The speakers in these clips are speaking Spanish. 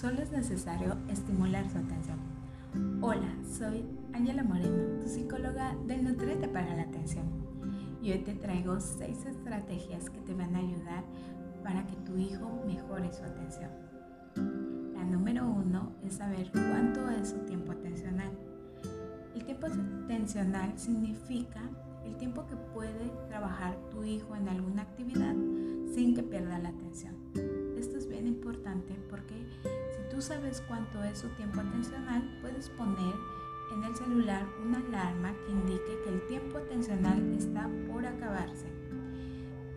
solo es necesario estimular su atención. Hola, soy Ángela Moreno, tu psicóloga del Nutriente para la Atención. Y hoy te traigo seis estrategias que te van a ayudar para que tu hijo mejore su atención. La número uno es saber cuánto es su tiempo atencional. El tiempo atencional significa el tiempo que puede trabajar tu hijo en alguna actividad sin que pierda la atención. Esto es bien importante porque tú sabes cuánto es su tiempo atencional, puedes poner en el celular una alarma que indique que el tiempo atencional está por acabarse.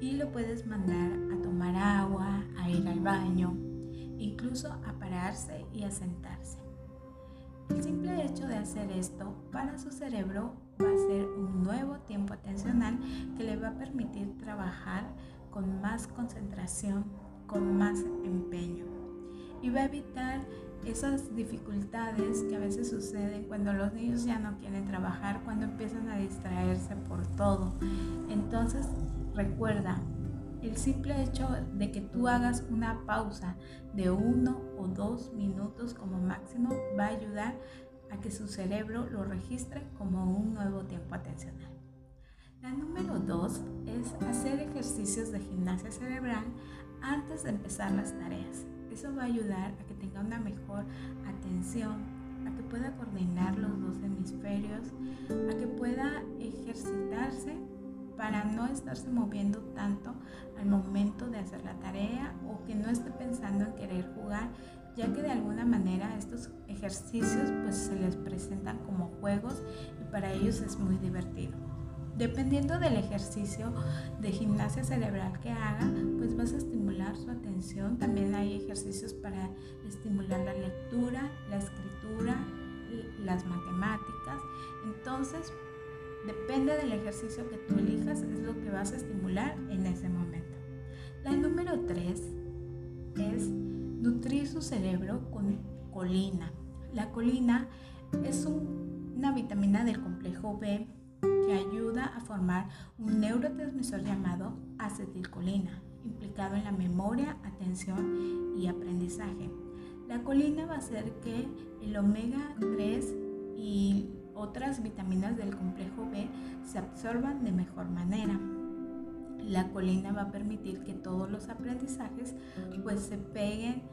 Y lo puedes mandar a tomar agua, a ir al baño, incluso a pararse y a sentarse. El simple hecho de hacer esto para su cerebro va a ser un nuevo tiempo atencional que le va a permitir trabajar con más concentración, con más empeño. Y va a evitar esas dificultades que a veces suceden cuando los niños ya no quieren trabajar, cuando empiezan a distraerse por todo. Entonces, recuerda, el simple hecho de que tú hagas una pausa de uno o dos minutos como máximo va a ayudar a que su cerebro lo registre como un nuevo tiempo atencional. La número dos es hacer ejercicios de gimnasia cerebral antes de empezar las tareas. Eso va a ayudar a que tenga una mejor atención, a que pueda coordinar los dos hemisferios, a que pueda ejercitarse para no estarse moviendo tanto al momento de hacer la tarea o que no esté pensando en querer jugar, ya que de alguna manera estos ejercicios pues se les presentan como juegos y para ellos es muy divertido. Dependiendo del ejercicio de gimnasia cerebral que haga, pues vas a estimular su atención. También hay ejercicios para estimular la lectura, la escritura, las matemáticas. Entonces, depende del ejercicio que tú elijas, es lo que vas a estimular en ese momento. La número 3 es nutrir su cerebro con colina. La colina es una vitamina del complejo B que ayuda a formar un neurotransmisor llamado acetilcolina, implicado en la memoria, atención y aprendizaje. La colina va a hacer que el omega 3 y otras vitaminas del complejo B se absorban de mejor manera. La colina va a permitir que todos los aprendizajes pues se peguen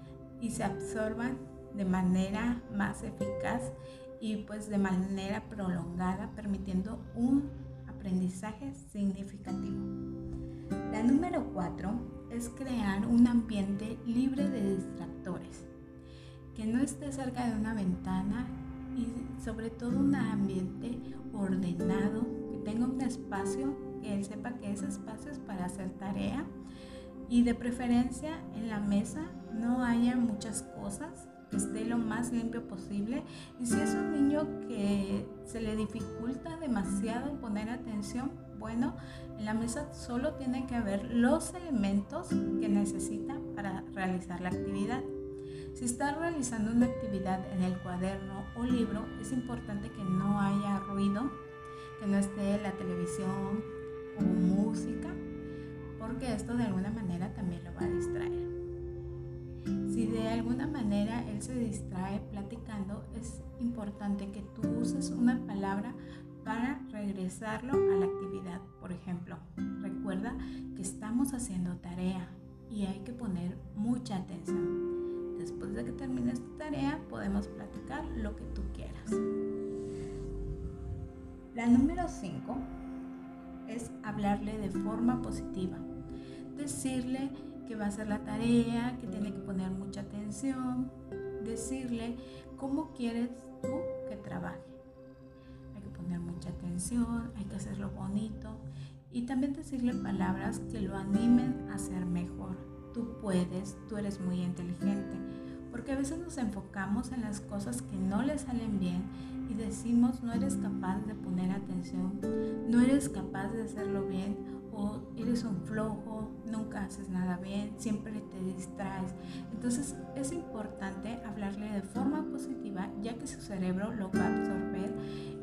y se absorban de manera más eficaz y pues de manera prolongada, permitiendo un aprendizaje significativo. La número cuatro es crear un ambiente libre de distractores, que no esté cerca de una ventana y sobre todo un ambiente ordenado, que tenga un espacio, que él sepa que ese espacio es para hacer tarea y de preferencia en la mesa no haya muchas cosas esté lo más limpio posible. Y si es un niño que se le dificulta demasiado en poner atención, bueno, en la mesa solo tiene que haber los elementos que necesita para realizar la actividad. Si está realizando una actividad en el cuaderno o libro, es importante que no haya ruido, que no esté la televisión o música, porque esto de alguna manera también lo va a distraer. Si de alguna manera él se distrae platicando, es importante que tú uses una palabra para regresarlo a la actividad. Por ejemplo, recuerda que estamos haciendo tarea y hay que poner mucha atención. Después de que termines tu tarea, podemos platicar lo que tú quieras. La número 5 es hablarle de forma positiva. Decirle que va a hacer la tarea, que tiene que poner mucha atención, decirle cómo quieres tú que trabaje. Hay que poner mucha atención, hay que hacerlo bonito y también decirle palabras que lo animen a ser mejor. Tú puedes, tú eres muy inteligente, porque a veces nos enfocamos en las cosas que no le salen bien y decimos no eres capaz de poner atención, no eres capaz de hacerlo bien o eres un flojo, nunca haces nada bien, siempre te distraes. Entonces es importante hablarle de forma positiva ya que su cerebro lo va a absorber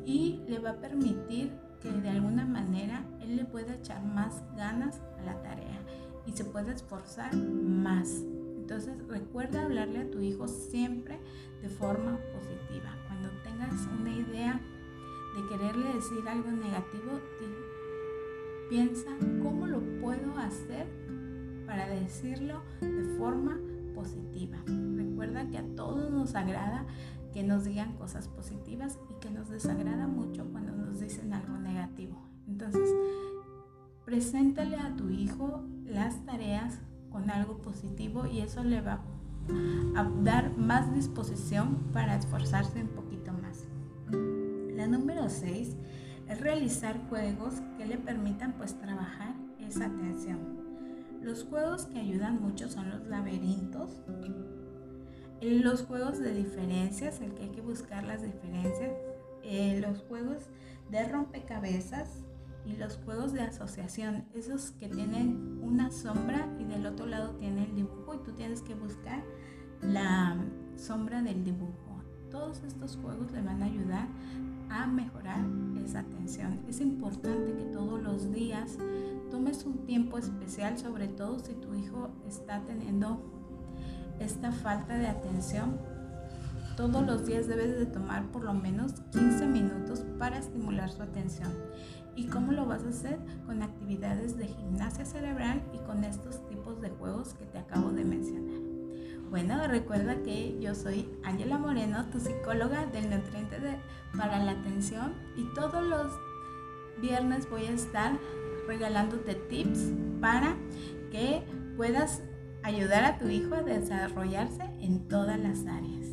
y le va a permitir que de alguna manera él le pueda echar más ganas a la tarea y se pueda esforzar más. Entonces recuerda hablarle a tu hijo siempre de forma positiva. Cuando tengas una idea de quererle decir algo negativo, piensa cómo lo puedo hacer para decirlo de forma positiva. Recuerda que a todos nos agrada que nos digan cosas positivas y que nos desagrada mucho cuando nos dicen algo negativo. Entonces, preséntale a tu hijo las tareas con algo positivo y eso le va a dar más disposición para esforzarse un poquito más. La número 6 es realizar juegos que le permitan pues trabajar esa atención. Los juegos que ayudan mucho son los laberintos, los juegos de diferencias, el que hay que buscar las diferencias, eh, los juegos de rompecabezas y los juegos de asociación, esos que tienen una sombra y del otro lado tiene el dibujo y tú tienes que buscar la sombra del dibujo. Todos estos juegos le van a ayudar a mejorar esa atención. Es importante que todos los días tomes un tiempo especial, sobre todo si tu hijo está teniendo esta falta de atención, todos los días debes de tomar por lo menos 15 minutos para estimular su atención. ¿Y cómo lo vas a hacer? Con actividades de gimnasia cerebral y con estos tipos de juegos que te acabo de mencionar. Bueno, recuerda que yo soy Ángela Moreno, tu psicóloga del nutriente para la atención y todos los viernes voy a estar regalándote tips para que puedas ayudar a tu hijo a desarrollarse en todas las áreas.